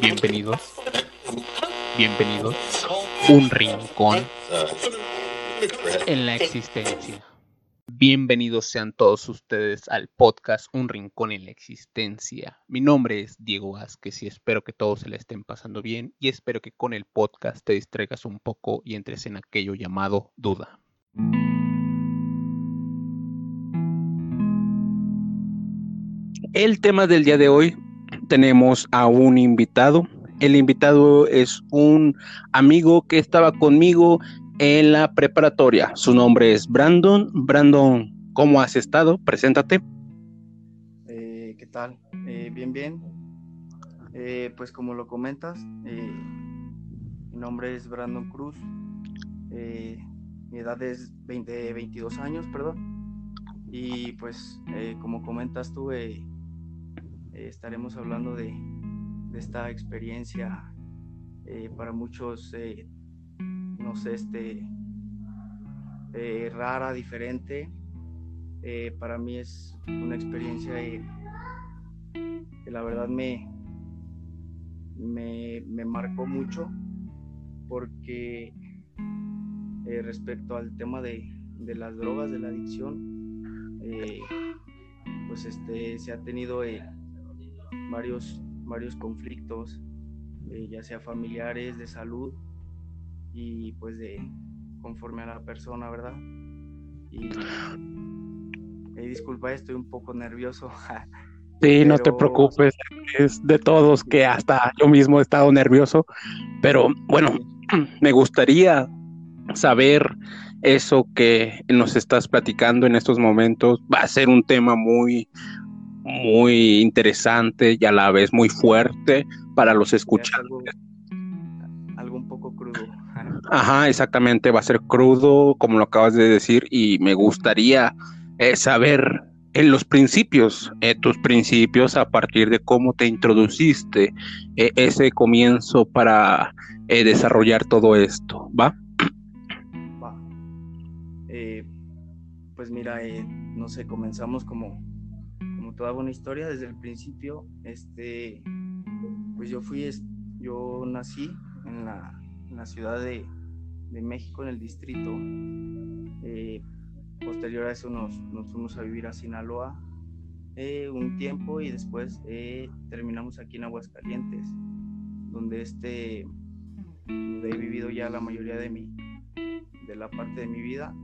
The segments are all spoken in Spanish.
Bienvenidos. Bienvenidos. Un rincón en la existencia. Bienvenidos sean todos ustedes al podcast Un Rincón en la Existencia. Mi nombre es Diego Vázquez y espero que todos se la estén pasando bien y espero que con el podcast te distraigas un poco y entres en aquello llamado duda. El tema del día de hoy tenemos a un invitado. El invitado es un amigo que estaba conmigo en la preparatoria. Su nombre es Brandon. Brandon, ¿cómo has estado? Preséntate. Eh, ¿Qué tal? Eh, bien, bien. Eh, pues como lo comentas, mi nombre es Brandon Cruz. mi edad es 20, 22 años, perdón. Y pues como comentas tú, eh, estaremos hablando de, esta experiencia eh, para muchos, eh, no sé, este, rara, diferente. para mí es una experiencia que la verdad me, me, me marcó mucho porque respecto al tema de, de, las drogas, de la adicción, pues este, se ha tenido varios, varios conflictos, eh, ya sea familiares, de salud y pues de conforme a la persona, ¿verdad? Y eh, disculpa, estoy un poco nervioso. Sí, no te preocupes, es de todos que hasta yo mismo he estado nervioso, pero bueno, me gustaría saber eso que nos estás platicando en estos momentos. Va a ser un tema muy, muy interesante y a la vez muy fuerte para los escuchantes. Algo, un poco crudo. Ajá, exactamente, va a ser crudo, como lo acabas de decir, y me gustaría eh, saber en los principios, eh, tus principios a partir de cómo te introduciste eh, ese comienzo para desarrollar todo esto, ¿va? Va. pues mira, no sé, comenzamos como toda buena historia desde el principio, este, pues yo fui, yo nací en la, ciudad de, México, en el distrito. Eh, posterior a eso nos, fuimos a vivir a Sinaloa eh, un tiempo y después eh, terminamos aquí en Aguascalientes, donde este, he vivido ya la mayoría de mi, de la parte de mi vida.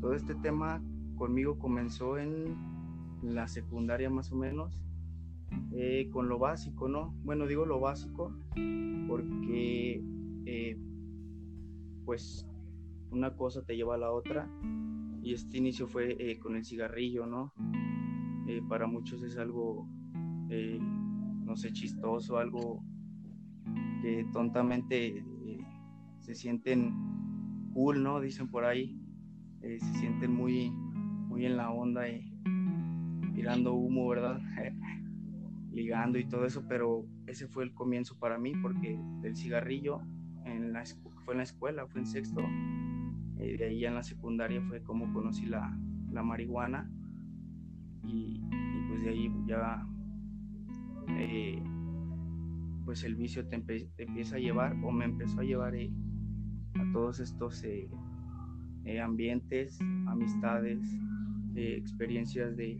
todo este tema conmigo comenzó en la secundaria más o menos, eh, con lo básico, ¿no? Bueno, digo lo básico porque eh, pues una cosa te lleva a la otra y este inicio fue eh, con el cigarrillo, ¿no? para muchos es algo, no sé, chistoso, algo que tontamente se sienten cool, ¿no? Dicen por ahí, se sienten muy, muy en la onda y tirando humo, ¿verdad? Ligando y todo eso, pero ese fue el comienzo para mí porque del cigarrillo en la, fue en la escuela, fue en sexto, y de ahí en la secundaria fue como conocí la, la marihuana y, pues de ahí ya eh, pues el vicio te, empieza a llevar o me empezó a llevar eh, a todos estos eh, ambientes, amistades, experiencias de,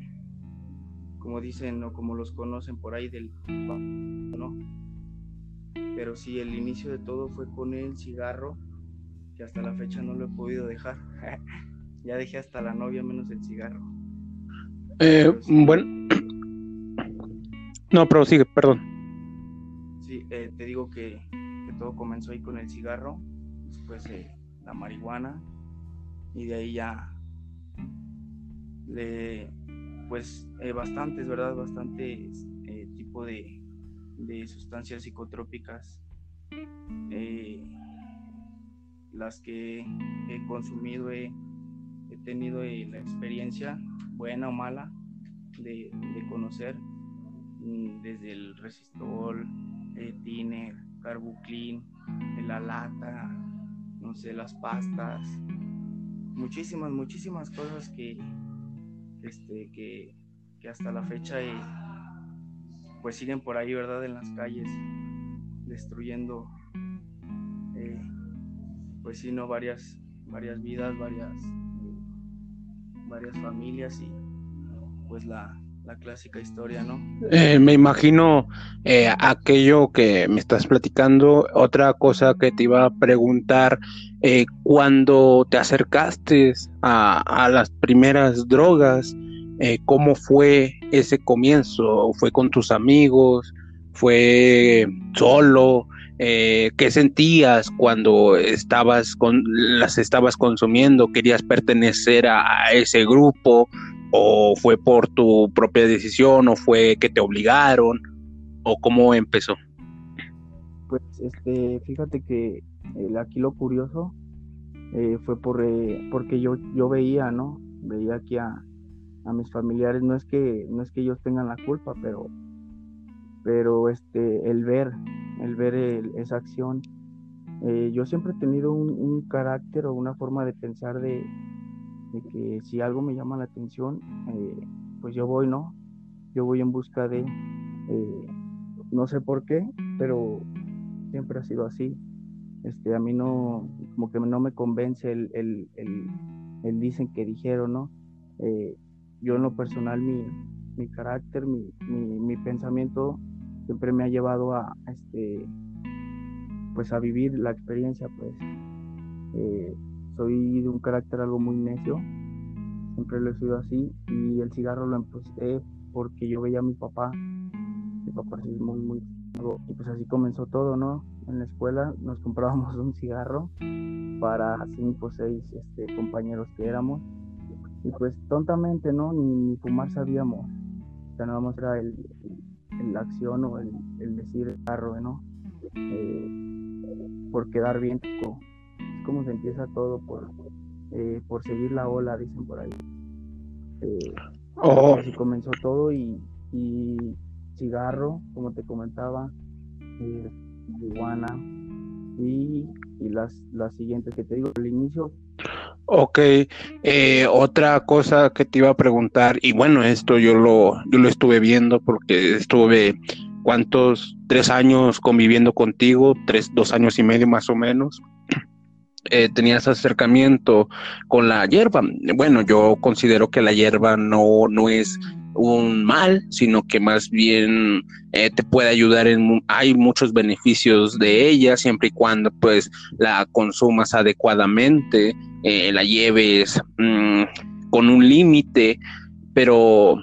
como dicen o como los conocen por ahí del ¿no? Pero sí, el inicio de todo fue con el cigarro, que hasta la fecha no lo he podido dejar. ya dejé hasta la novia menos el cigarro. Eh, bueno. No, pero sigue, perdón. Sí, eh, te digo que, todo comenzó ahí con el cigarro, después eh, la marihuana, y de ahí ya de pues eh, bastantes, ¿verdad? Bastantes eh, tipo de, de, sustancias psicotrópicas. Eh, las que he consumido, he, tenido la experiencia, buena o mala, de, conocer mm, desde el resistol, tiner, carbuclin, la lata, no sé, las pastas, muchísimas, muchísimas cosas que, este, que, hasta la fecha pues siguen por ahí, ¿verdad? En las calles, destruyendo, eh, pues sí, no, varias, varias vidas, varias, varias familias y pues la, clásica historia, ¿no? Eh, me imagino eh, aquello que me estás platicando. Otra cosa que te iba a preguntar, eh, cuando te acercaste a, a las primeras drogas, ¿cómo fue ese comienzo? ¿Fue con tus amigos? ¿Fue solo? ¿Qué sentías cuando estabas con, las estabas consumiendo? ¿Querías pertenecer a ese grupo? O fue por tu propia decisión o fue que te obligaron o cómo empezó? Pues este, fíjate que aquí lo curioso eh, fue por, eh, porque yo, yo veía, ¿no? Veía aquí a, mis familiares, no es que no es que ellos tengan la culpa, pero pero este el ver, el ver esa acción, eh, yo siempre he tenido un carácter o una forma de pensar de, de que si algo me llama la atención, eh, pues yo voy, ¿no? Yo voy en busca de, eh, no sé por qué, pero siempre ha sido así. Este, a mí no, como que no me convence el, el, el, dicen que dijeron, ¿no? Eh, yo en lo personal, mi, mi carácter, mi, mi, pensamiento siempre me ha llevado este, pues a vivir la experiencia, pues soy de un carácter algo muy necio, siempre lo he sido así, y el cigarro lo empecé porque yo veía a mi papá, mi papá es muy, muy... Y pues así comenzó todo, ¿no? En la escuela nos comprábamos un cigarro para cinco o seis este, compañeros que éramos, y pues tontamente, ¿no? Ni, fumar sabíamos, o sea, nada más era el, la acción o el, decir cigarro, ¿no? Eh, por quedar bien, cómo se empieza todo por, eh, por seguir la ola, dicen por ahí. Eh, oh. Así comenzó todo y, cigarro, como te comentaba, eh, marihuana y, y, las, las siguientes que te digo al inicio. Ok, otra cosa que te iba a preguntar, y bueno, esto yo lo, yo lo estuve viendo porque estuve, ¿cuántos? Tres años conviviendo contigo, tres, dos años y medio más o menos. Eh, tenías acercamiento con la hierba. Bueno, yo considero que la hierba no, no es un mal, sino que más bien eh, te puede ayudar en hay muchos beneficios de ella siempre y cuando pues la consumas adecuadamente, eh, la lleves mm, con un límite, pero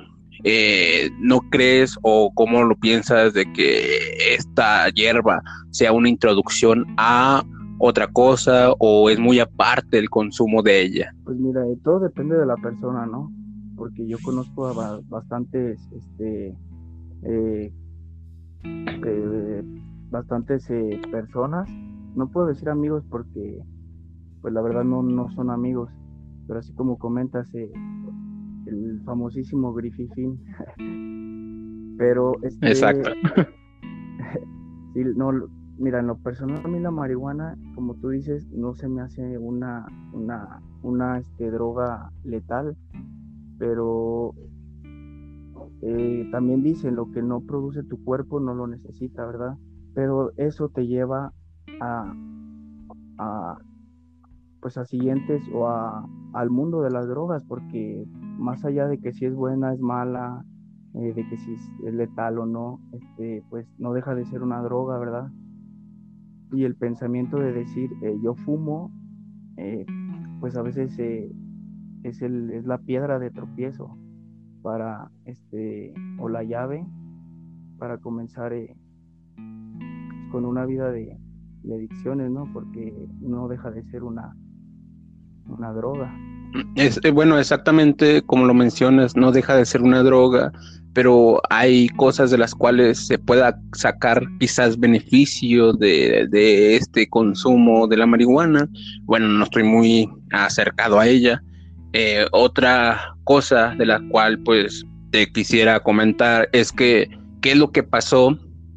¿no crees o cómo lo piensas de que esta hierba sea una introducción a otra cosa o es muy aparte el consumo de ella? Pues mira, eh, todo depende de la persona, ¿no? Porque yo conozco a bastantes, este, eh, eh, bastantes personas, no puedo decir amigos porque, pues la verdad no, no son amigos, pero así como comentas, el famosísimo Griffin, pero este, Exacto. sí, no, Mira, en lo personal a mí la marihuana, como tú dices, no se me hace una, una, una este, droga letal, pero eh, también dicen lo que no produce tu cuerpo no lo necesita, ¿verdad? Pero eso te lleva a, a pues a siguientes o a, al mundo de las drogas, porque más allá de que si es buena, es mala, eh, de que si es letal o no, este, pues no deja de ser una droga, ¿verdad? Y el pensamiento de decir eh, yo fumo, eh, pues a veces eh, es, el, es la piedra de tropiezo para este o la llave para comenzar con una vida de, adicciones, ¿no? Porque no deja de ser una, una droga. Es, bueno, exactamente como lo mencionas, no deja de ser una droga, pero hay cosas de las cuales se pueda sacar quizás beneficio de, este consumo de la marihuana. Bueno, no estoy muy acercado a ella. Eh, otra cosa de la cual pues te quisiera comentar es que qué es lo que pasó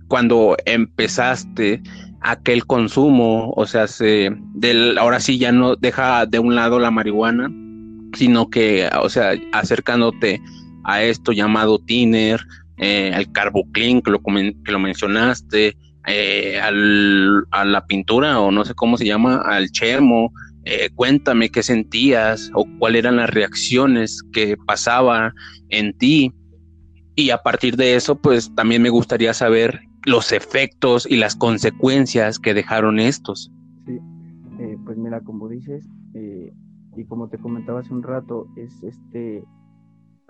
cuando empezaste aquel consumo, o sea, se, del, ahora sí ya no deja de un lado la marihuana, sino que, o sea, acercándote a esto llamado tiner, eh, al carbuclín que lo, que lo mencionaste, eh, al, a la pintura o no sé cómo se llama, al chermo. Eh, cuéntame qué sentías o cuáles eran las reacciones que pasaba en ti. Y a partir de eso, pues también me gustaría saber los efectos y las consecuencias que dejaron estos. Sí, pues mira, como dices, y como te comentaba hace un rato, es este,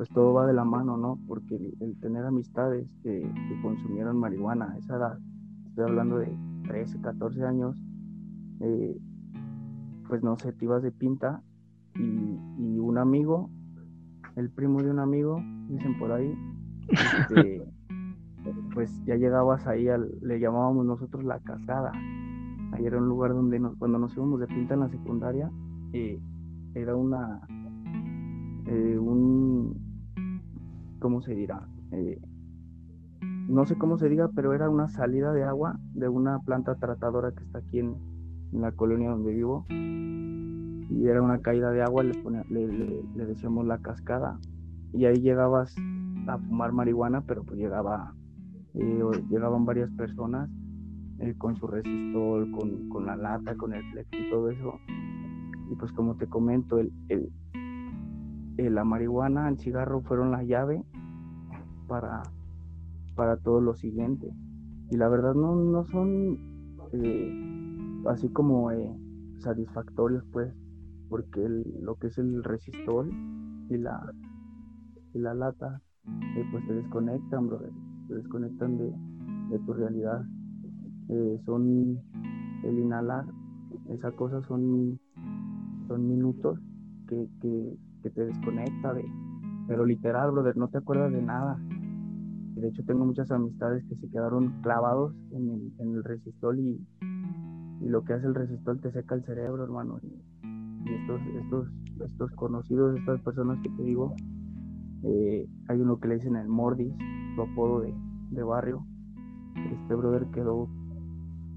pues todo va de la mano, ¿no? Porque el, tener amistades que, consumieron marihuana a esa edad, estoy hablando de 13, 14 años, eh, pues no sé, te ibas de pinta y, un amigo, el primo de un amigo, dicen por ahí, este, pues ya llegabas ahí, al, le llamábamos nosotros la casada. Ahí era un lugar donde nos, cuando nos íbamos de pinta en la secundaria, eh, era una, eh, un, ¿cómo se dirá? Eh, no sé cómo se diga, pero era una salida de agua de una planta tratadora que está aquí en, la colonia donde vivo. Y era una caída de agua, le, le, decíamos la cascada. Y ahí llegabas a fumar marihuana, pero pues llegaba, eh, llegaban varias personas con su resistol, con, con, la lata, con el flex y todo eso y pues como te comento, el, el, la marihuana, el cigarro fueron la llave para, para todo lo siguiente. Y la verdad no, no son eh, así como eh, satisfactorios, pues, porque lo que es el resistol y la, y la lata, eh, pues se desconectan, brother, se desconectan de, de tu realidad. son el inhalar, esa cosa son son minutos que, te desconecta de, pero literal, brother, no te acuerdas de nada. De hecho, tengo muchas amistades que se quedaron clavados en el, en resistol y, lo que hace el resistol te seca el cerebro, hermano. Y, estos, estos, estos conocidos, estas personas que te digo, eh, hay uno que le dicen el Mordis, su apodo de, de barrio. Este brother quedó,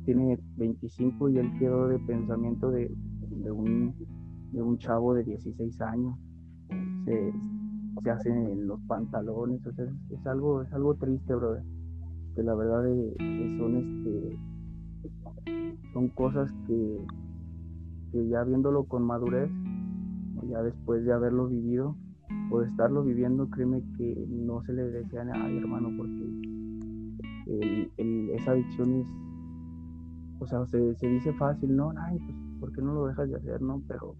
tiene 25 y él quedó de pensamiento de, de un de un chavo de 16 años. Se hacen en los pantalones, es, algo, es algo triste, brother. Que la verdad son este son cosas que, que ya viéndolo con madurez, ya después de haberlo vivido o de estarlo viviendo, créeme que no se le desea a nadie, hermano, porque esa adicción es, o sea, se, se dice fácil, ¿no? Ay, pues, ¿por qué no lo dejas de hacer, no? Pero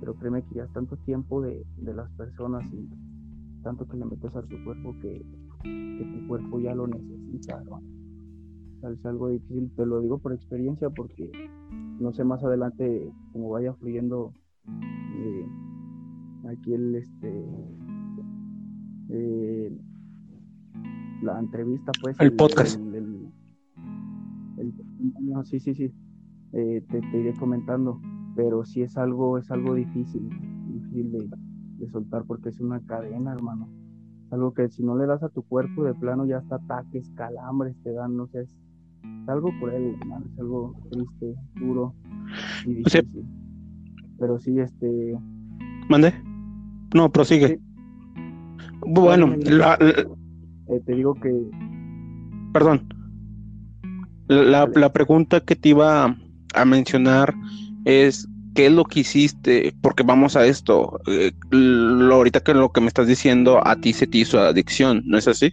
pero créeme que ya es tanto tiempo de, las personas y tanto que le metes a tu cuerpo que, tu cuerpo ya lo necesita, Es algo difícil, te lo digo por experiencia porque no sé más adelante cómo vaya fluyendo eh, aquí el este eh, la entrevista pues el, podcast. sí sí sí eh, te, te iré comentando pero sí es algo, es algo difícil, difícil de, soltar porque es una cadena, hermano. Algo que si no le das a tu cuerpo de plano ya hasta ataques, calambres te dan, no sé, es, algo por él, es algo triste, duro y difícil. Pero sí, este... ¿Mande? No, prosigue. Bueno, eh, te digo que... Perdón. La, la pregunta que te iba a mencionar es qué es lo que hiciste, porque vamos a esto, eh, lo, ahorita que lo que me estás diciendo a ti se te hizo adicción, ¿no es así?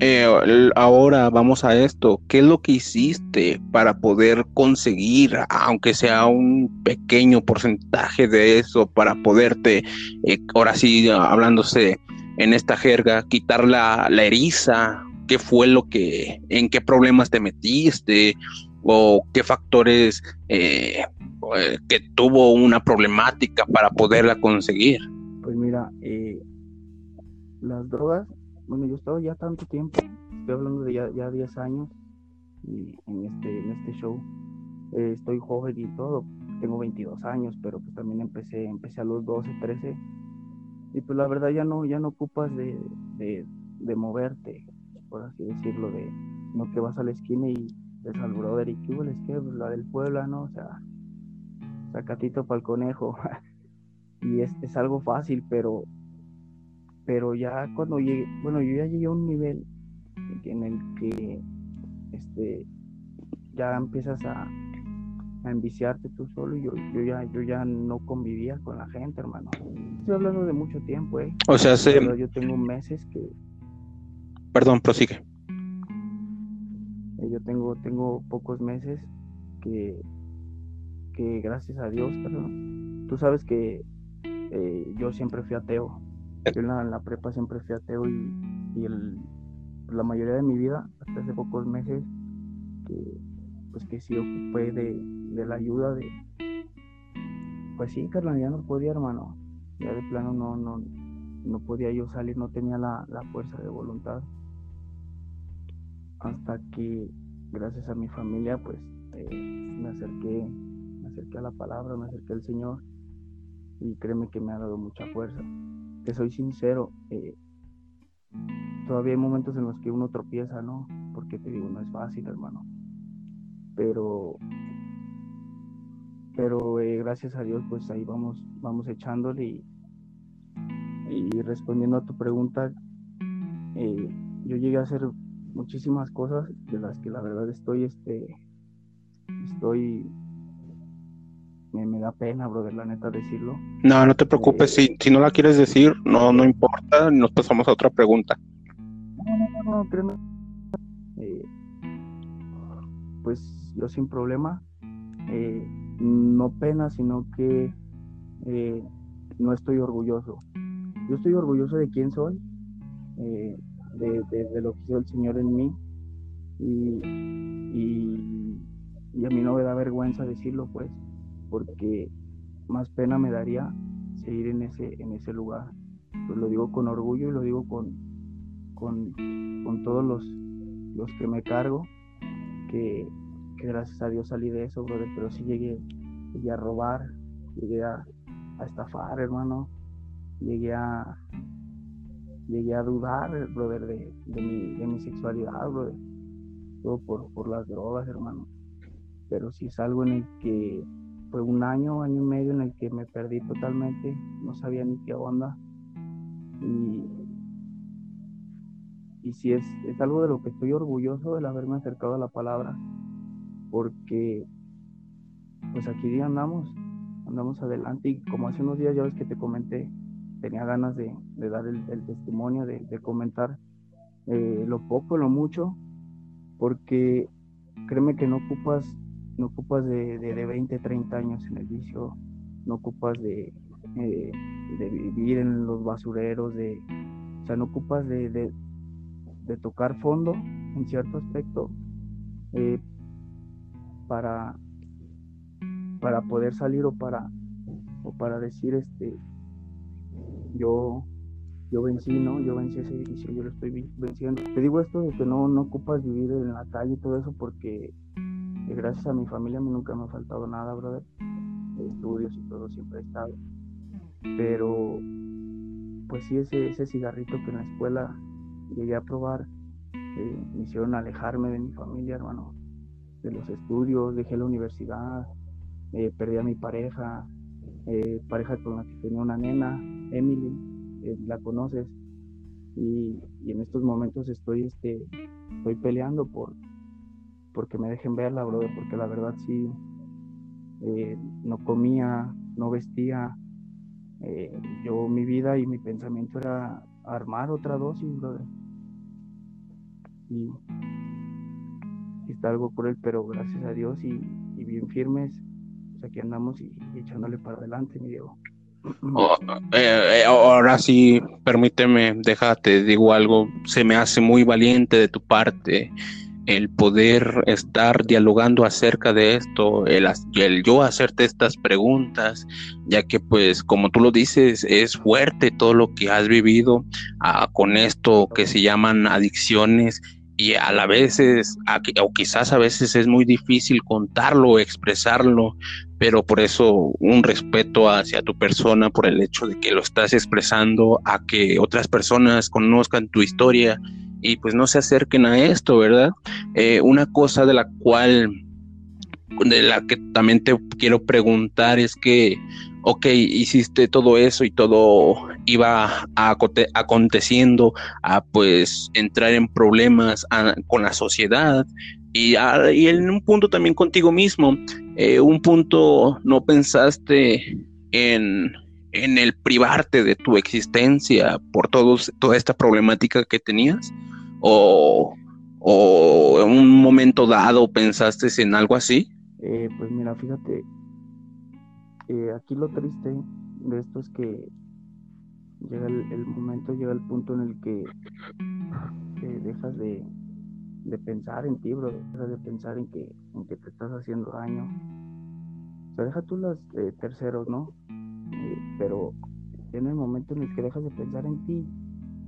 Eh, ahora vamos a esto, ¿qué es lo que hiciste para poder conseguir, aunque sea un pequeño porcentaje de eso, para poderte, eh, ahora sí, hablándose en esta jerga, quitar la, la eriza? ¿Qué fue lo que, en qué problemas te metiste? o qué factores eh, eh, que tuvo una problemática para poderla conseguir? Pues mira, eh, las drogas, bueno, yo he estado ya tanto tiempo, estoy hablando de ya, ya 10 años y en este, en este show. estoy joven y todo, tengo 22 años, pero pues también empecé, empecé a los 12, 13 y pues la verdad ya no, ya no ocupas de, de, de moverte, por así decirlo, de no que vas a la esquina y de San Brother y que que la del Puebla, ¿no? O sea, sacatito para el conejo. y es, es, algo fácil, pero, pero ya cuando llegué, bueno, yo ya llegué a un nivel en el que este, ya empiezas a, a enviciarte tú solo y yo, yo, ya, yo ya no convivía con la gente, hermano. Estoy hablando de mucho tiempo, ¿eh? O sea, sí. yo tengo meses que... Perdón, prosigue. Eh, yo tengo, tengo pocos meses que, que gracias a Dios, perdón, tú sabes que eh, yo siempre fui ateo. Yo en la, prepa siempre fui ateo y, y el, la mayoría de mi vida, hasta hace pocos meses, que pues que sí ocupé de, de la ayuda de pues sí, carnal, ya no podía, hermano. Ya de plano no, no, no podía yo salir, no tenía la, la fuerza de voluntad. Hasta que, gracias a mi familia, pues eh, me acerqué, acerqué a la palabra, me acerqué al Señor. Y créeme que me ha dado mucha fuerza. Te soy sincero, eh, todavía hay momentos en los que uno tropieza, ¿no? Porque te digo, no es fácil, hermano pero pero eh, gracias a Dios pues ahí vamos vamos echándole y, y respondiendo a tu pregunta eh, yo llegué a hacer muchísimas cosas de las que la verdad estoy este estoy me, da pena brother la neta decirlo. No no te preocupes si, si no la quieres decir no no importa nos pasamos a otra pregunta. No no no, no créeme. Eh, pues yo sin problema, eh, no pena, sino que eh, no estoy orgulloso. Yo estoy orgulloso de quién soy, eh, de, lo que hizo el Señor en mí y, y, a mí no me da vergüenza decirlo pues, porque más pena me daría seguir en ese, en ese lugar. Pues lo digo con orgullo y lo digo con, con, con todos los, los que me cargo, que, que gracias a Dios salí de eso, brother, pero sí llegué, llegué a robar, llegué a, estafar, hermano, llegué a llegué a dudar, brother, de, mi, de mi sexualidad, brother, todo por, por las drogas, hermano. Pero si es algo en el que fue un año, año y medio en el que me perdí totalmente, no sabía ni qué onda. Y, y si es, es algo de lo que estoy orgulloso el haberme acercado a la palabra, porque pues aquí andamos, andamos adelante y como hace unos días ya ves que te comenté, tenía ganas de, dar el, testimonio, de, comentar eh, lo poco, lo mucho, porque créeme que no ocupas, no ocupas de, de, 20, 30 años en el vicio, no ocupas de, eh, de vivir en los basureros, de, o sea, no ocupas de, de, tocar fondo en cierto aspecto eh, para, para poder salir o para, o para decir, este, yo, yo vencí, ¿no? Yo vencí ese edificio, yo lo estoy venciendo. Te digo esto de que no, no ocupas vivir en la calle y todo eso porque gracias a mi familia a mí nunca me ha faltado nada, brother. Estudios y todo siempre he estado. Pero, pues sí, ese, ese cigarrito que en la escuela llegué a probar, eh, me hicieron alejarme de mi familia, hermano de los estudios, dejé la universidad, eh, perdí a mi pareja, eh, pareja con la que tenía una nena, Emily, la conoces, y, en estos momentos estoy, este, estoy peleando por porque me dejen verla, brother, porque la verdad sí, no comía, no vestía, yo mi vida y mi pensamiento era armar otra dosis, brother. Y está algo él, pero gracias a Dios y, bien firmes, pues aquí andamos y, echándole para adelante, mi Diego. Eh, eh, ahora sí, permíteme, déjate, digo algo, se me hace muy valiente de tu parte el poder estar dialogando acerca de esto, el, yo hacerte estas preguntas, ya que pues como tú lo dices, es fuerte todo lo que has vivido ah, con esto que se llaman adicciones y a la vez es, o quizás a veces es muy difícil contarlo, expresarlo, pero por eso un respeto hacia tu persona por el hecho de que lo estás expresando a que otras personas conozcan tu historia y pues no se acerquen a esto, ¿verdad? Eh, una cosa de la cual de la que también te quiero preguntar es que, ok, hiciste todo eso y todo iba aconteciendo a pues entrar en problemas con la sociedad y, en un punto también contigo mismo, eh, un punto no pensaste en, en el privarte de tu existencia por todos, toda esta problemática que tenías o, o en un momento dado pensaste en algo así. Eh, pues mira, fíjate, eh, aquí lo triste de esto es que llega el, momento, llega el punto en el que, dejas de, pensar en ti, bro, dejas de pensar en que, en que te estás haciendo daño. O sea, deja tú los eh, terceros, ¿no? Pero en el momento en el que dejas de pensar en ti,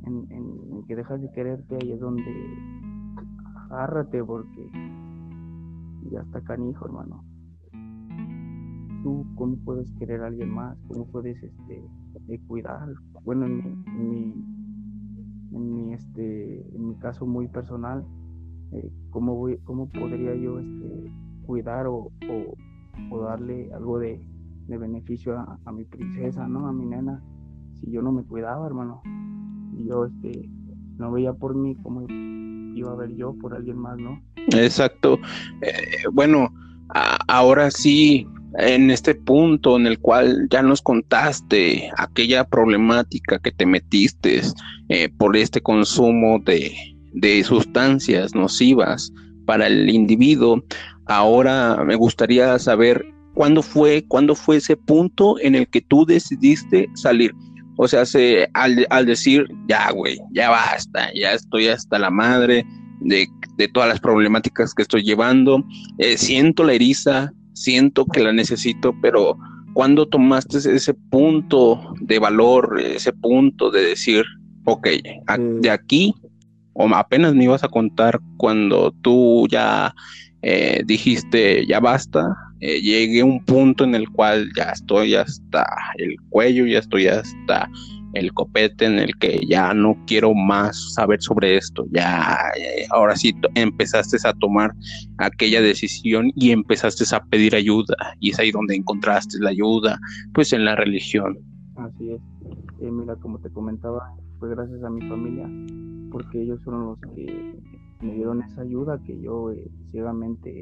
en, en, que dejas de quererte, ahí es donde agárrate porque ya está canijo, hermano. Tú, ¿cómo puedes querer a alguien más? ¿Cómo puedes este, eh, cuidar? Bueno, en mi, en mi, este, en mi caso muy personal, eh, ¿cómo, voy, ¿cómo podría yo este, cuidar o, o, darle algo de, de beneficio a, mi princesa, ¿no? A mi nena, si yo no me cuidaba, hermano. Y yo este, no veía por mí como iba a ver yo por alguien más, ¿no? Exacto. Eh, bueno, ahora sí, en este punto en el cual ya nos contaste aquella problemática que te metiste eh, por este consumo de, de sustancias nocivas para el individuo, ahora me gustaría saber cuándo fue, cuándo fue ese punto en el que tú decidiste salir. O sea, se, al, al decir, ya, güey, ya basta, ya estoy hasta la madre, de, todas las problemáticas que estoy llevando. Eh, siento la eriza, siento que la necesito, pero cuando tomaste ese punto de valor, ese punto de decir, ok, mm. de aquí, o apenas me ibas a contar cuando tú ya eh, dijiste, ya basta, eh, llegué un punto en el cual ya estoy hasta el cuello, ya estoy hasta el copete en el que ya no quiero más saber sobre esto, ya eh, ahora sí empezaste a tomar aquella decisión y empezaste a pedir ayuda. Y es ahí donde encontraste la ayuda, pues en la religión. Así es, eh, mira, como te comentaba, fue gracias a mi familia, porque ellos fueron los que me dieron esa ayuda que yo eh, ciegamente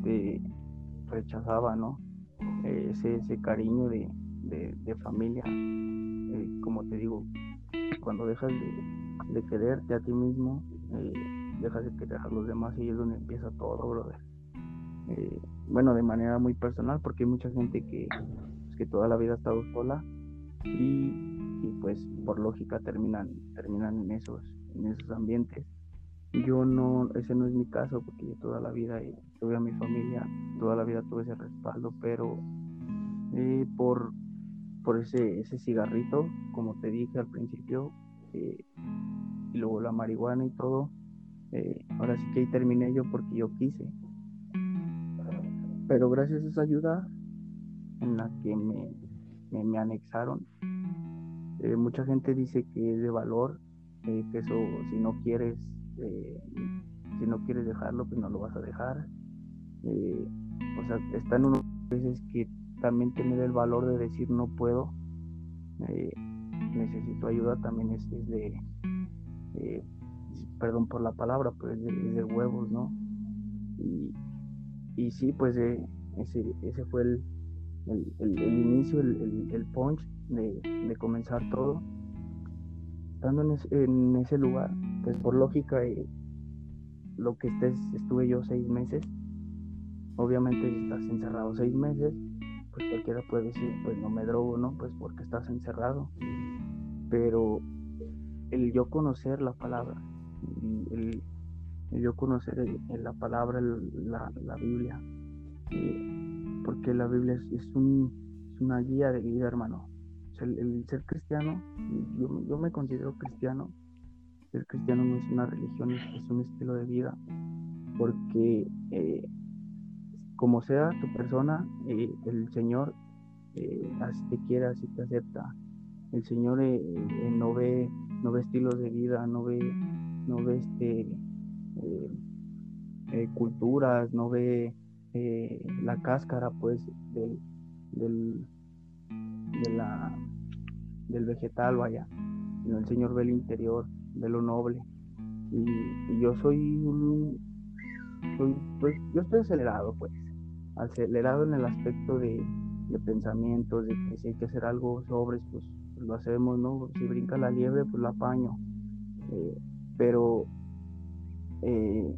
este, rechazaba, ¿no? ese, ese cariño de, de familia eh, como te digo, cuando dejas de, quererte a ti mismo, eh, dejas de querer a los demás y es donde empieza todo, brother. Eh, bueno, de manera muy personal, porque hay mucha gente que, pues, que toda la vida ha estado sola y, pues por lógica terminan, terminan en esos, en esos ambientes. Yo no, ese no es mi caso, porque yo toda la vida tuve a mi familia, toda la vida tuve ese respaldo, pero por por ese, ese cigarrito, como te dije al principio, eh, y luego la marihuana y todo. Eh, ahora sí que ahí terminé yo porque yo quise. Pero gracias a esa ayuda en la que me, me, anexaron, eh, mucha gente dice que es de valor, que eso si no quieres, si no quieres dejarlo, pues no lo vas a dejar. O sea, están unos veces que también tener el valor de decir no puedo, eh, necesito ayuda, también es, de, eh, perdón por la palabra, pero es de, huevos, ¿no? Y, y sí, pues eh, ese, ese fue el, el, inicio, el, punch de, comenzar todo. Estando en, en, ese lugar, pues por lógica, lo que estés, estuve yo seis meses, obviamente estás encerrado seis meses, pues cualquiera puede decir, pues no me drogo, ¿no? Pues porque estás encerrado. Pero el yo conocer la palabra, el, yo conocer la palabra, la, la Biblia, eh, porque la Biblia es, un, una guía de vida, hermano. el, ser cristiano, yo, yo, me considero cristiano, ser cristiano no es una religión, es, un estilo de vida, porque eh, como sea tu persona, eh, el Señor eh, así te quiere, así te acepta. El Señor eh, no ve, no ve estilos de vida, no ve, no ve este culturas, no ve la cáscara pues del, del, de la, del vegetal, vaya, el Señor ve el interior, de lo noble. Y, yo soy un, pues, yo estoy acelerado, pues, acelerado en el aspecto de, de pensamientos, de que si hay que hacer algo sobre, pues lo hacemos, ¿no? Si brinca la liebre, pues la apaño. Eh, pero eh,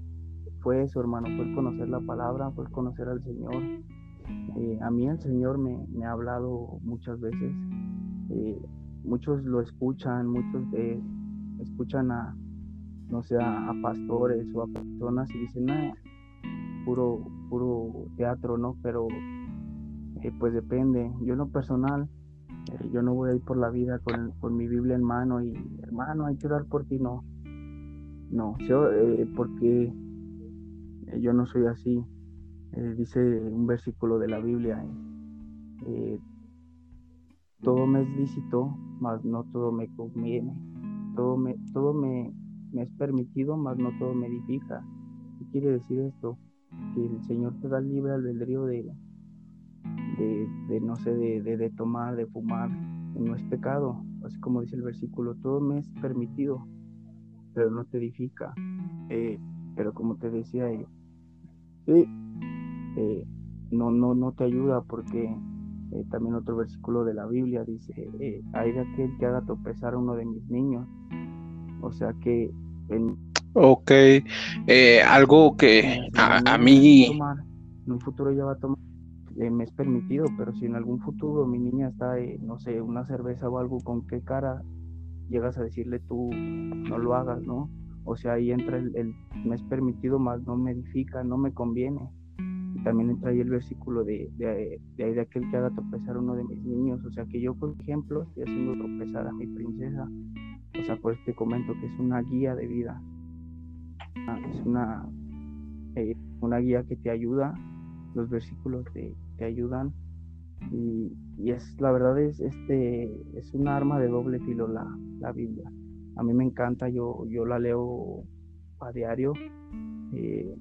fue eso, hermano, fue conocer la palabra, fue conocer al Señor. Eh, a mí el Señor me, me, ha hablado muchas veces. muchos lo escuchan, muchos escuchan a, no sé, a, pastores o a personas y dicen, ah, puro, puro teatro, ¿no? Pero pues depende. Yo en lo personal, eh, yo no voy a ir por la vida con, mi Biblia en mano y, hermano, hay que orar por ti, no. No, yo, eh, porque eh, yo no soy así. dice un versículo de la Biblia, todo me es lícito, mas no todo me conviene. Todo me, todo me, me es permitido, mas no todo me edifica. ¿Qué quiere decir esto? Que el Señor te da libre albedrío de, de, no sé, de, tomar, de fumar, no es pecado, así como dice el versículo, todo me es permitido, pero no te edifica. Eh, pero como te decía, eh, eh, no, no, no te ayuda porque también otro versículo de la Biblia dice, hay de aquel que haga tropezar a uno de mis niños. O sea que... En, ok, algo que a, mí... en un futuro ya va a tomar eh, me es permitido, pero si en algún futuro mi niña está, no sé, una cerveza o algo, ¿con qué cara llegas a decirle tú no lo hagas, no? O sea, ahí entra el, me es permitido, más no me edifica, no me conviene. Y también entra ahí el versículo de, de, de ahí de aquel que haga tropezar a uno de mis niños. O sea, que yo, por ejemplo, estoy haciendo tropezar a mi princesa. O sea, por este comento que es una guía de vida. Ah, es una, eh, una guía que te ayuda los versículos te, te ayudan y, y, es la verdad es este es un arma de doble filo la, la Biblia. A mí me encanta yo yo la leo a diario eh,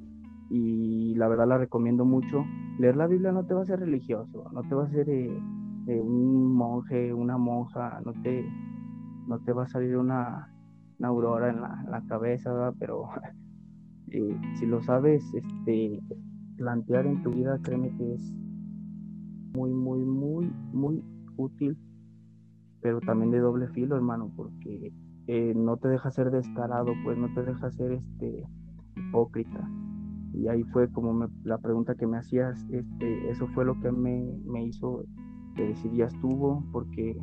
y la verdad la recomiendo mucho. Leer la Biblia no te va a ser religioso no te va a ser eh, un monje una monja no te no te va a salir una, aurora en la, la cabeza pero si lo sabes este plantear en tu vida, créeme que es muy, muy, muy, muy útil, pero también de doble filo, hermano, porque eh, no te deja ser descarado, pues no te deja ser este hipócrita. Y ahí fue como la pregunta que me hacías, este, eso fue lo que me, me hizo que decidí estuvo, porque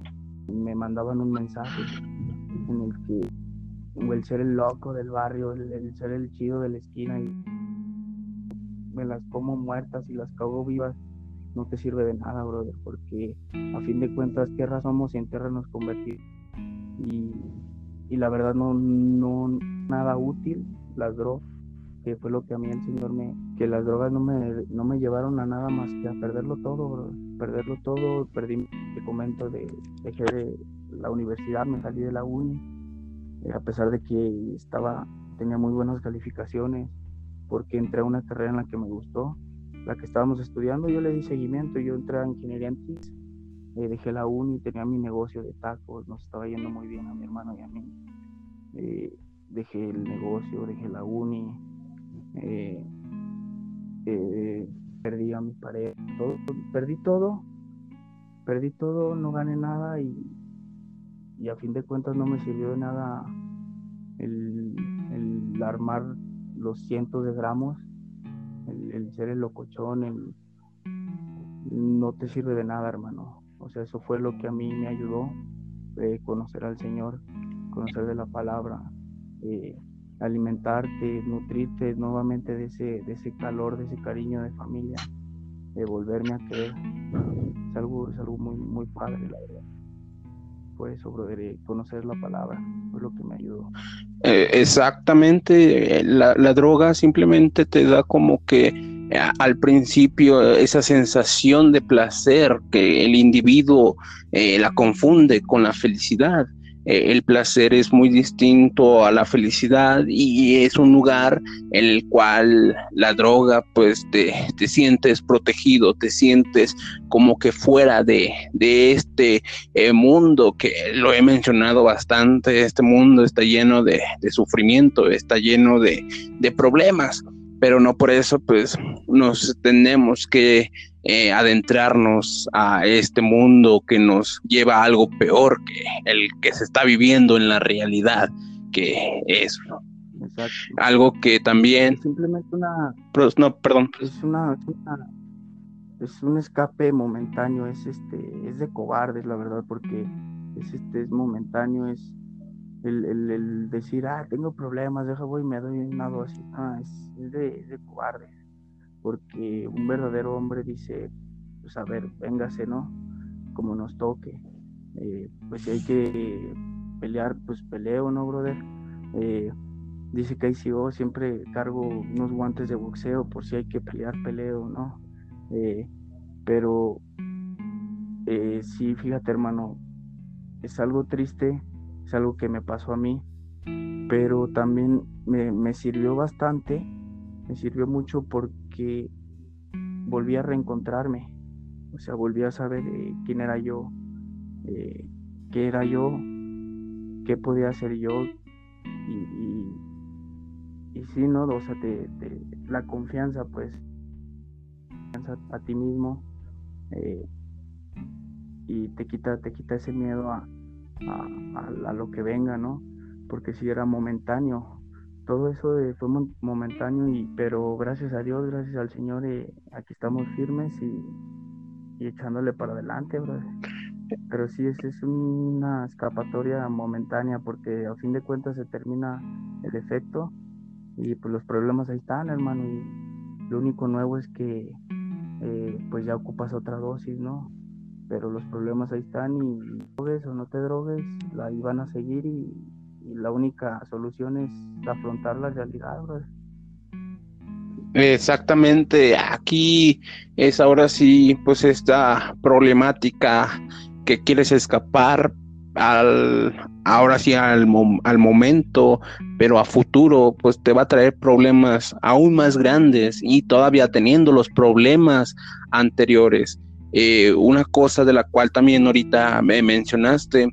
me mandaban un mensaje en el que el ser el loco del barrio, el, el ser el chido de la esquina y me las como muertas y las cago vivas, no te sirve de nada, brother, porque a fin de cuentas tierra somos y en tierra nos convertimos. Y, y la verdad no, no nada útil las drogas, que fue lo que a mí el Señor me, que las drogas no me, no me llevaron a nada más que a perderlo todo, brother. perderlo todo, perdí, te comento, de, dejé de la universidad, me salí de la uni, eh, a pesar de que estaba, tenía muy buenas calificaciones, porque entré a una carrera en la que me gustó, la que estábamos estudiando, yo le di seguimiento, yo entré a ingeniería en eh, dejé la uni, tenía mi negocio de tacos, nos estaba yendo muy bien a mi hermano y a mí. Eh, dejé el negocio, dejé la uni, eh, perdí a mi pareja, perdí todo, perdí todo, no gané nada y, y, a fin de cuentas no me sirvió de nada el, el armar los cientos de gramos, el, ser el locochón, el, no te sirve de nada, hermano. O sea, eso fue lo que a mí me ayudó, eh, conocer al Señor, conocer de la palabra, eh, alimentarte, nutrirte nuevamente de ese, de ese calor, de ese cariño de familia, de volverme a creer. Es algo, es algo muy, muy padre, la verdad fue brother, conocer la palabra, fue lo que me ayudó. Eh, exactamente, la, droga simplemente te da como que eh, al principio esa sensación de placer que el individuo eh, la confunde con la felicidad. Eh, el placer es muy distinto a la felicidad y es un lugar en el cual la droga pues te, sientes protegido, te sientes como que fuera de, este eh, mundo que lo he mencionado bastante, este mundo está lleno de, sufrimiento, está lleno de, de problemas pero no por eso pues nos tenemos que eh, adentrarnos a este mundo que nos lleva a algo peor que el que se está viviendo en la realidad, que es algo que también simplemente una no perdón es una, es un escape momentáneo es este es de cobardes la verdad porque es este es momentáneo es el, decir, ah, tengo problemas, deja voy y me doy una dosis. Ah, es, de, de cobarde. Porque un verdadero hombre dice, pues a ver, véngase, ¿no? Como nos toque. Eh, pues si hay que pelear, pues peleo, ¿no, brother? Eh, dice que yo siempre cargo unos guantes de boxeo por si hay que pelear, peleo, ¿no? Eh, pero sí, fíjate, hermano, es algo triste es algo que me pasó a mí, pero también me, sirvió bastante, me sirvió mucho porque volví a reencontrarme, o sea, volví a saber eh, quién era yo, eh, qué era yo, qué podía hacer yo y, y, sí, ¿no? O sea, te, la confianza, pues, a, a ti mismo eh, y te quita, te quita ese miedo a, a, lo que venga, ¿no? Porque si era momentáneo, todo eso fue momentáneo, y, pero gracias a Dios, gracias al Señor, eh, aquí estamos firmes y, echándole para adelante, bro. Pero sí, es, es una escapatoria momentánea porque a fin de cuentas se termina el efecto y pues los problemas ahí están, hermano. Y lo único nuevo es que eh, pues ya ocupas otra dosis, ¿no? Pero los problemas ahí están y drogues o no te drogues, ahí van a seguir y, la única solución es afrontar la realidad, Exactamente, aquí es ahora sí, pues esta problemática que quieres escapar al, ahora sí al, al momento, pero a futuro, pues te va a traer problemas aún más grandes y todavía teniendo los problemas anteriores. Eh, una cosa de la cual también ahorita me mencionaste,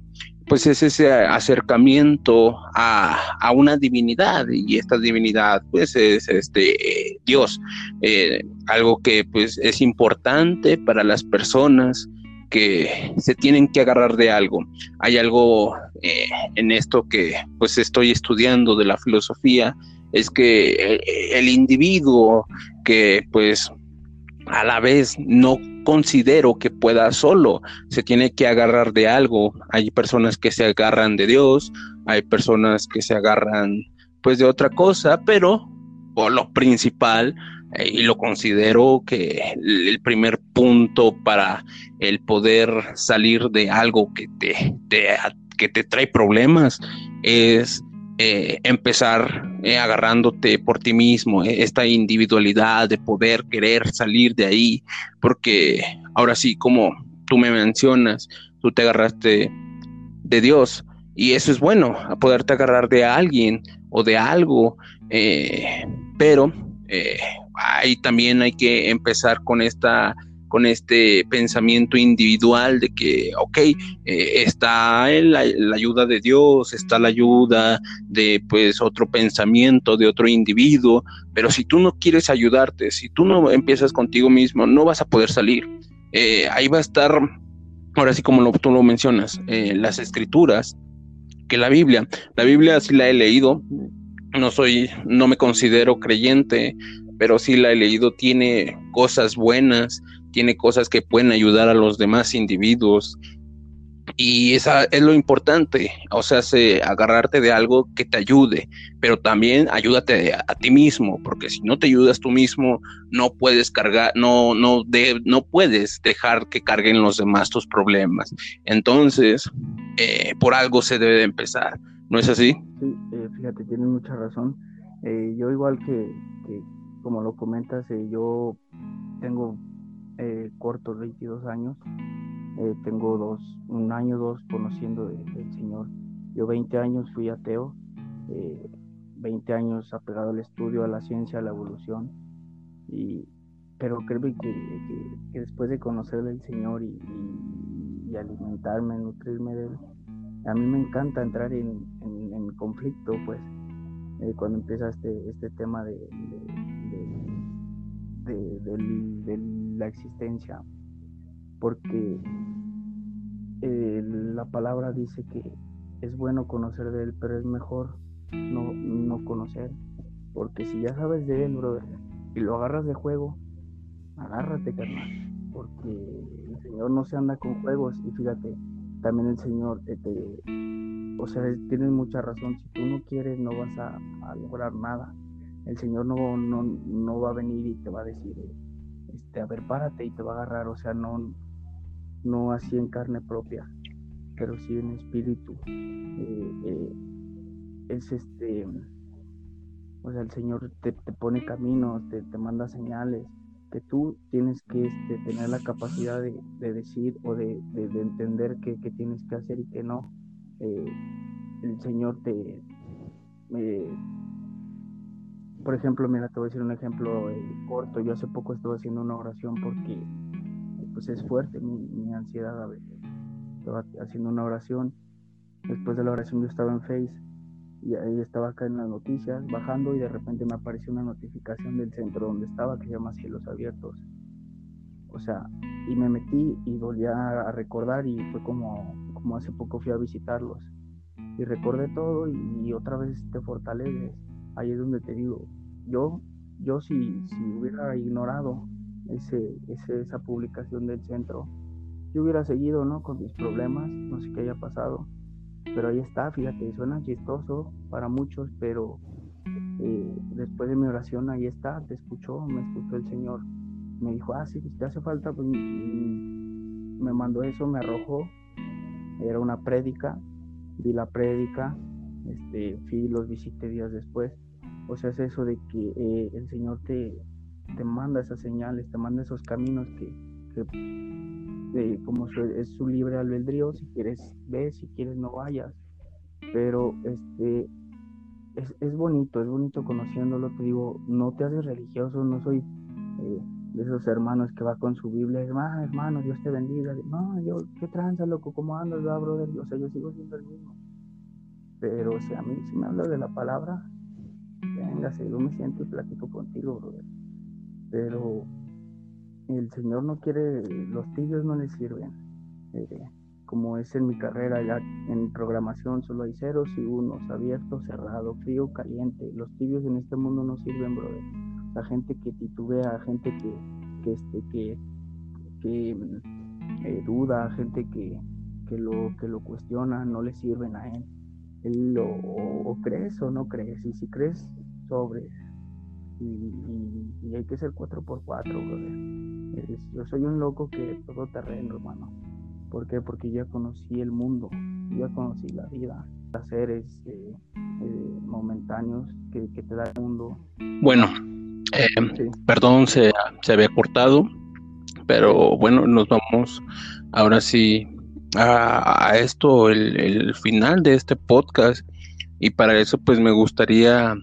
pues es ese acercamiento a, una divinidad y esta divinidad pues es este Dios, eh, algo que pues es importante para las personas que se tienen que agarrar de algo. Hay algo eh, en esto que pues estoy estudiando de la filosofía, es que el individuo que pues a la vez no considero que pueda solo, se tiene que agarrar de algo. Hay personas que se agarran de Dios, hay personas que se agarran pues de otra cosa, pero por lo principal eh, y lo considero que el primer punto para el poder salir de algo que te, que te trae problemas es eh, empezar eh, agarrándote por ti mismo, eh, esta individualidad de poder querer salir de ahí, porque ahora sí, como tú me mencionas, tú te agarraste de Dios y eso es bueno, a poderte agarrar de alguien o de algo, pero ahí también hay que empezar con esta con este pensamiento individual de que, ok, eh, está la, ayuda de Dios, está la ayuda de pues otro pensamiento, de otro individuo, pero si tú no quieres ayudarte, si tú no empiezas contigo mismo, no vas a poder salir. Eh, ahí va a estar, ahora sí como lo, tú lo mencionas, eh, las escrituras, que la Biblia, la Biblia sí la he leído, no soy, no me considero creyente, pero sí la he leído, tiene cosas buenas, tiene cosas que pueden ayudar a los demás individuos. Y esa es lo importante, o sea, se, agarrarte de algo que te ayude, pero también ayúdate a, ti mismo, porque si no te ayudas tú mismo, no puedes cargar, no, no, de, no puedes dejar que carguen los demás tus problemas. Entonces, eh, por algo se debe de empezar, ¿no es así? Sí, eh, fíjate, tienes mucha razón. Eh, yo igual que, como lo comentas, yo tengo eh, cortos, 22 años. Eh, tengo dos, un año, dos conociendo del Señor. Yo 20 años fui ateo, 20 eh, años apegado al estudio, a la ciencia, a la evolución, y, pero creo que, después de conocer al Señor y, alimentarme, nutrirme de Él, a mí me encanta entrar en, conflicto, pues, eh, cuando empieza este, este tema de, de, la existencia, porque eh, la palabra dice que es bueno conocer de Él, pero es mejor no, no conocer, porque si ya sabes de Él, brother, y lo agarras de juego, agárrate, carnal, porque el Señor no se anda con juegos y fíjate, también el Señor te, o sea, tienes mucha razón, si tú no quieres no vas a, lograr nada. El Señor no, no, no, va a venir y te va a decir, este, a ver, párate y te va a agarrar, o sea, no, no así en carne propia, pero sí en espíritu. Eh, eh, es este, o sea, el Señor te, pone caminos, te, te manda señales, que tú tienes que este, tener la capacidad de, decir o de, entender qué, tienes que hacer y qué no. Eh, el Señor te... por ejemplo, mira, te voy a decir un ejemplo eh, corto. Yo hace poco estuve haciendo una oración porque pues es fuerte mi, mi ansiedad a veces. Estaba haciendo una oración. Después de la oración yo estaba en Face y ahí estaba acá en las noticias bajando y de repente me apareció una notificación del centro donde estaba que se llama Cielos Abiertos. O sea, y me metí y volví a recordar y fue como, como hace poco fui a visitarlos. Y recordé todo y, otra vez te fortaleces. Ahí es donde te digo, yo, yo si, si hubiera ignorado ese, ese, esa publicación del centro, yo hubiera seguido ¿no? con mis problemas, no sé qué haya pasado pero ahí está, fíjate, suena chistoso para muchos, pero eh, después de mi oración ahí está, te escuchó, me escuchó el Señor. Me dijo, ah, sí, si te hace falta, pues me mandó eso, me arrojó. Era una prédica, vi la prédica, este, fui los visité días después. O sea, es eso de que eh, el Señor te, te manda esas señales, te manda esos caminos que, que como es su libre albedrío, si quieres ve, si quieres no vayas. Pero este es, bonito, es bonito conociéndolo, te digo, no te haces religioso, no soy eh, de esos hermanos que va con su Biblia, hermano, hermano, Dios te bendiga. No, yo, qué tranza, loco, ¿cómo andas, brother? O sea, yo sigo siendo el mismo. Pero, o sea, a mí si me hablas de la palabra, véngase, yo me siento y platico contigo, brother. Pero el Señor no quiere, los tibios no le sirven. Eh, como es en mi carrera, ya en programación solo hay ceros y unos, abierto, cerrado, frío, caliente. Los tibios en este mundo no sirven, brother. La gente que titubea, gente que, que, este, que, eh, duda, gente que, que, lo, que lo cuestiona, no le sirven a él. él lo, crees o no crees. Y si crees, sobre. Y, hay que ser 4x4, brother. yo soy un loco que todo terreno, hermano. ¿Por qué? Porque ya conocí el mundo, ya conocí la vida, placeres eh, eh, momentáneos que, te da el mundo. Bueno, eh, perdón, se, se había cortado, pero bueno, nos vamos ahora sí a, esto, el, el final de este podcast. Y para eso, pues me gustaría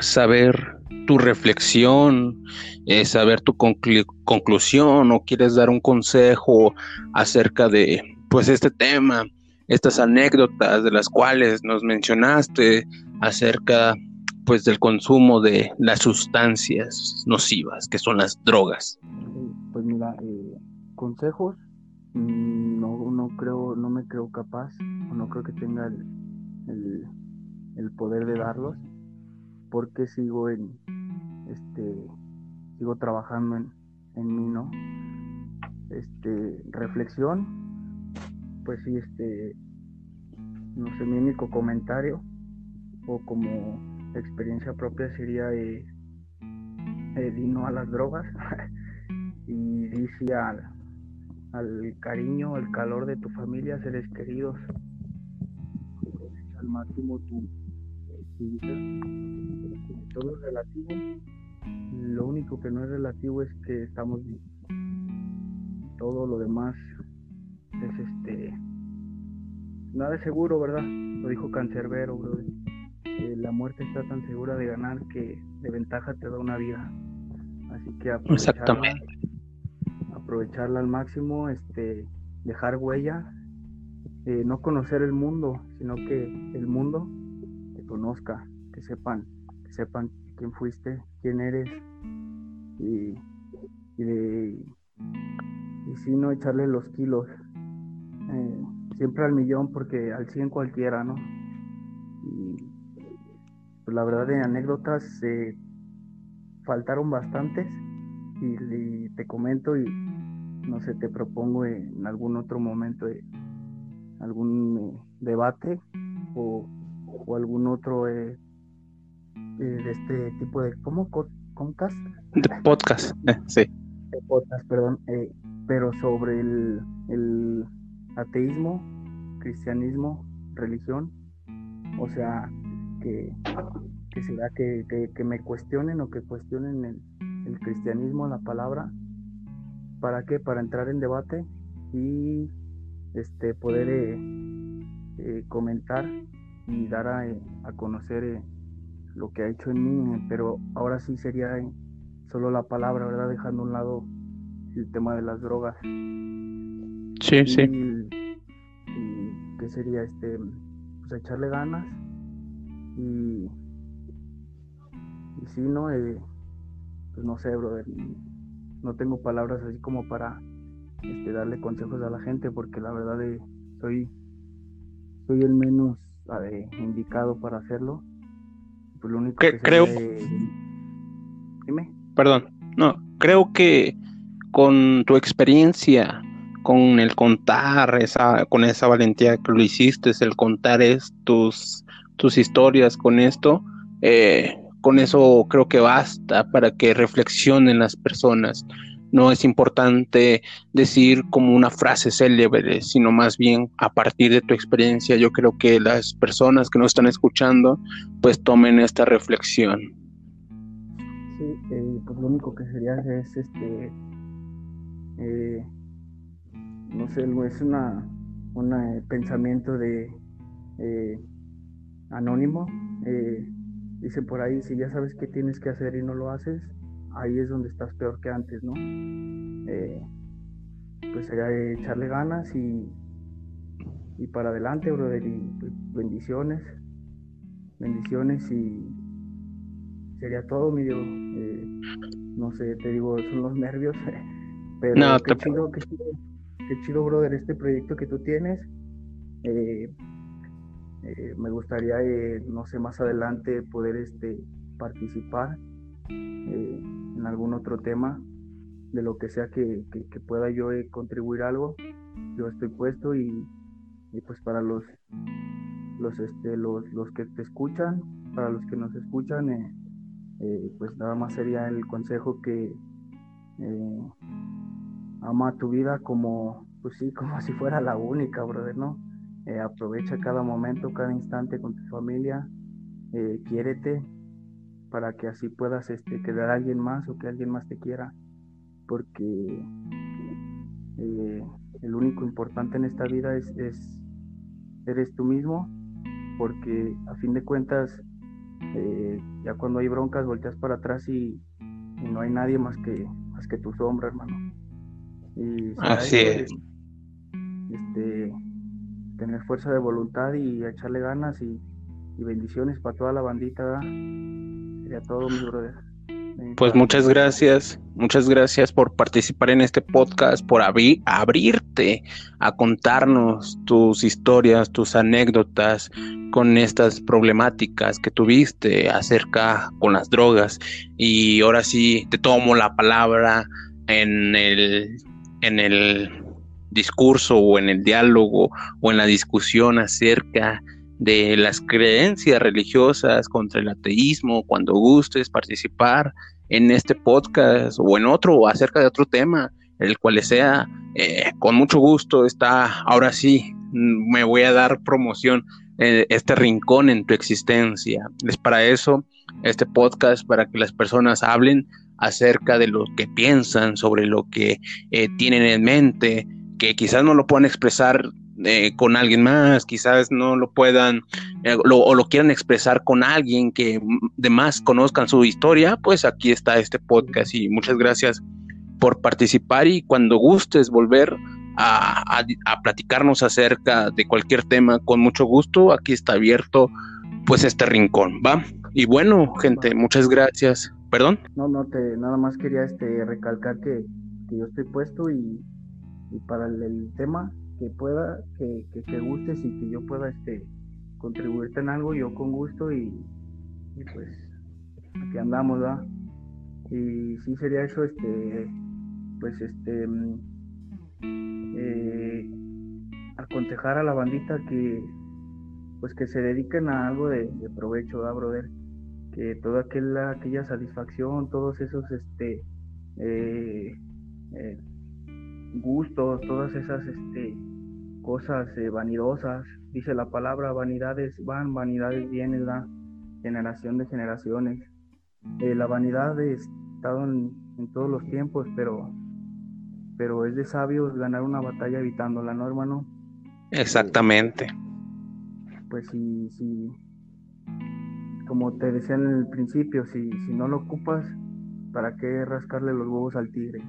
saber tu reflexión, eh, saber tu conclusión o quieres dar un consejo acerca de pues este tema, estas anécdotas de las cuales nos mencionaste acerca pues del consumo de las sustancias nocivas que son las drogas. Pues mira, eh, consejos mm, no, no creo, no me creo capaz, no creo que tenga el, el poder de darlos porque sigo en este sigo trabajando en, en mí no este reflexión pues sí este no sé mi único comentario o como experiencia propia sería eh, eh a las drogas y dice al, al cariño al calor de tu familia seres queridos. Al máximo tu todo es relativo. Lo único que no es relativo es que estamos Todo lo demás es este nada es seguro, ¿verdad? Lo dijo Cancerbero. Eh, la muerte está tan segura de ganar que de ventaja te da una vida. Así que aprovecharla, aprovecharla al máximo, este, dejar huella, eh, no conocer el mundo, sino que el mundo conozca, que sepan, que sepan quién fuiste, quién eres y, y, de, y si no echarle los kilos. Eh, siempre al millón porque al 100 cualquiera, ¿no? Y pues la verdad de anécdotas eh, faltaron bastantes y, te comento y no sé, te propongo en algún otro momento eh, algún debate o, algún otro de este tipo de, ¿cómo? ¿Concast? De podcast, sí. De podcast, perdón, pero sobre el, el ateísmo, cristianismo, religión, o sea, que, que será que, que, me cuestionen o que cuestionen el, el, cristianismo, la palabra, ¿para qué? Para entrar en debate y este poder eh, eh, comentar y dar a, a conocer eh, lo que ha hecho en mí, pero ahora sí sería solo la palabra, ¿verdad? Dejando a un lado el tema de las drogas. Sí, y, sí. Y que sería este, pues echarle ganas y, y sí, ¿no? Eh, pues no sé, brother, no tengo palabras así como para este, darle consejos a la gente porque la verdad eh, soy, soy el menos indicado para hacerlo. Pues lo único que creo... Dime. Perdón, no, creo que con tu experiencia con el contar, esa, con esa valentía que lo hiciste, el contar tus, tus historias con esto, eh, con eso creo que basta para que reflexionen las personas. No es importante decir como una frase célebre, sino más bien a partir de tu experiencia, yo creo que las personas que nos están escuchando, pues tomen esta reflexión. Sí, eh, pues lo único que sería es este eh, no sé, es una, un eh, pensamiento de anónimo. Dice por ahí, si ya sabes qué tienes que hacer y no lo haces, ahí es donde estás peor que antes, ¿no? pues sería echarle ganas y, y para adelante, brother, y pues, bendiciones, bendiciones y sería todo, mi Dios. no sé, te digo, son los nervios, pero no, qué, chido, qué chido qué chido, brother, este proyecto que tú tienes. Eh, eh, me gustaría, eh, no sé, más adelante poder este, participar en algún otro tema, de lo que sea que, pueda yo contribuir algo. Yo estoy puesto y, pues para los, los, este, los, los que te escuchan, para los que nos escuchan, pues nada más sería el consejo que ama tu vida como, pues sí, como si fuera la única, brother, ¿no? Eh, aprovecha cada momento, cada instante con tu familia, eh, quiérete para que así puedas este, quedar alguien más o que alguien más te quiera, porque eh, el único importante en esta vida es, es, eres tú mismo, porque a fin de cuentas, ya cuando hay broncas, volteas para atrás y, y no hay nadie más que, más que tu sombra, hermano. Y Así es. Este, tener fuerza de voluntad y echarle ganas y, bendiciones para toda la bandita. Sería todo, mi brother. Pues muchas gracias, muchas gracias por participar en este podcast, por abrirte a contarnos tus historias, tus anécdotas con estas problemáticas que tuviste acerca con las drogas. Y ahora sí te tomo la palabra en el en el discurso o en el diálogo o en la discusión acerca de las creencias religiosas contra el ateísmo, cuando gustes participar en este podcast o en otro o acerca de otro tema, el cual sea, eh, con mucho gusto está, ahora sí, me voy a dar promoción, eh, este rincón en tu existencia. Es para eso este podcast, para que las personas hablen acerca de lo que piensan, sobre lo que eh, tienen en mente, que quizás no lo puedan expresar eh, con alguien más, quizás no lo puedan eh, o lo quieran expresar con alguien que de más conozcan su historia, pues aquí está este podcast y muchas gracias por participar y cuando gustes volver a, a, platicarnos acerca de cualquier tema con mucho gusto, aquí está abierto pues este rincón, ¿va? Y bueno, gente, muchas gracias. ¿Perdón? No, no, te, nada más quería este, recalcar que, que yo estoy puesto y, y para el, tema que pueda, que, que te gustes y que yo pueda este, contribuirte en algo, yo con gusto y, y pues aquí andamos, ¿verdad? Y sí sería eso, este, pues este, mm, eh, aconsejar a la bandita que, pues que se dediquen a algo de, provecho, ¿verdad, brother? Que toda aquella, aquella satisfacción, todos esos, este, eh, eh, gustos, todas esas este, cosas eh, vanidosas, dice la palabra, vanidades van, vanidades vienen, la generación de generaciones. Eh, la vanidad ha estado en, todos los tiempos, pero, pero es de sabios ganar una batalla evitándola, ¿no, hermano? Exactamente. pues si, si, como te decía en el principio, si, si no lo ocupas, ¿para qué rascarle los huevos al tigre?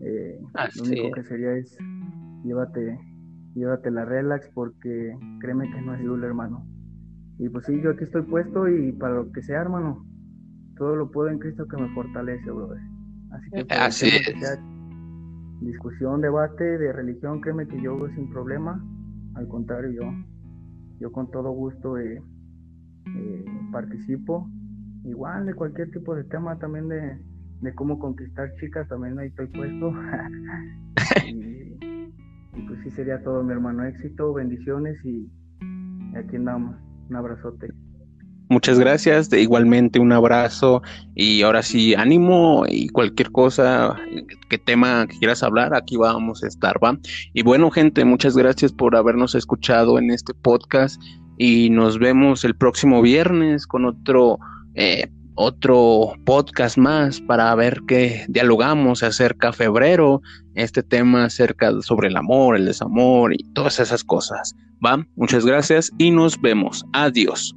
Eh, lo único que sería es llévate, llévate la relax porque créeme que no es duro, hermano. Y pues sí, yo aquí estoy puesto y para lo que sea, hermano, todo lo puedo en Cristo que me fortalece, brother. Así que, Así que sea discusión, debate de religión, créeme que yo sin problema. Al contrario, yo, yo con todo gusto eh, eh, participo. Igual de cualquier tipo de tema también de, de cómo conquistar chicas, también ahí estoy puesto. y, pues sí sería todo, mi hermano. Éxito, bendiciones y, aquí andamos. Un abrazote. Muchas gracias, de igualmente un abrazo y ahora sí, ánimo y cualquier cosa, qué tema que quieras hablar, aquí vamos a estar, ¿va? Y bueno, gente, muchas gracias por habernos escuchado en este podcast y nos vemos el próximo viernes con otro eh, otro podcast más para ver qué dialogamos acerca febrero, este tema acerca sobre el amor, el desamor y todas esas cosas. ¿Va? Muchas gracias y nos vemos. Adiós.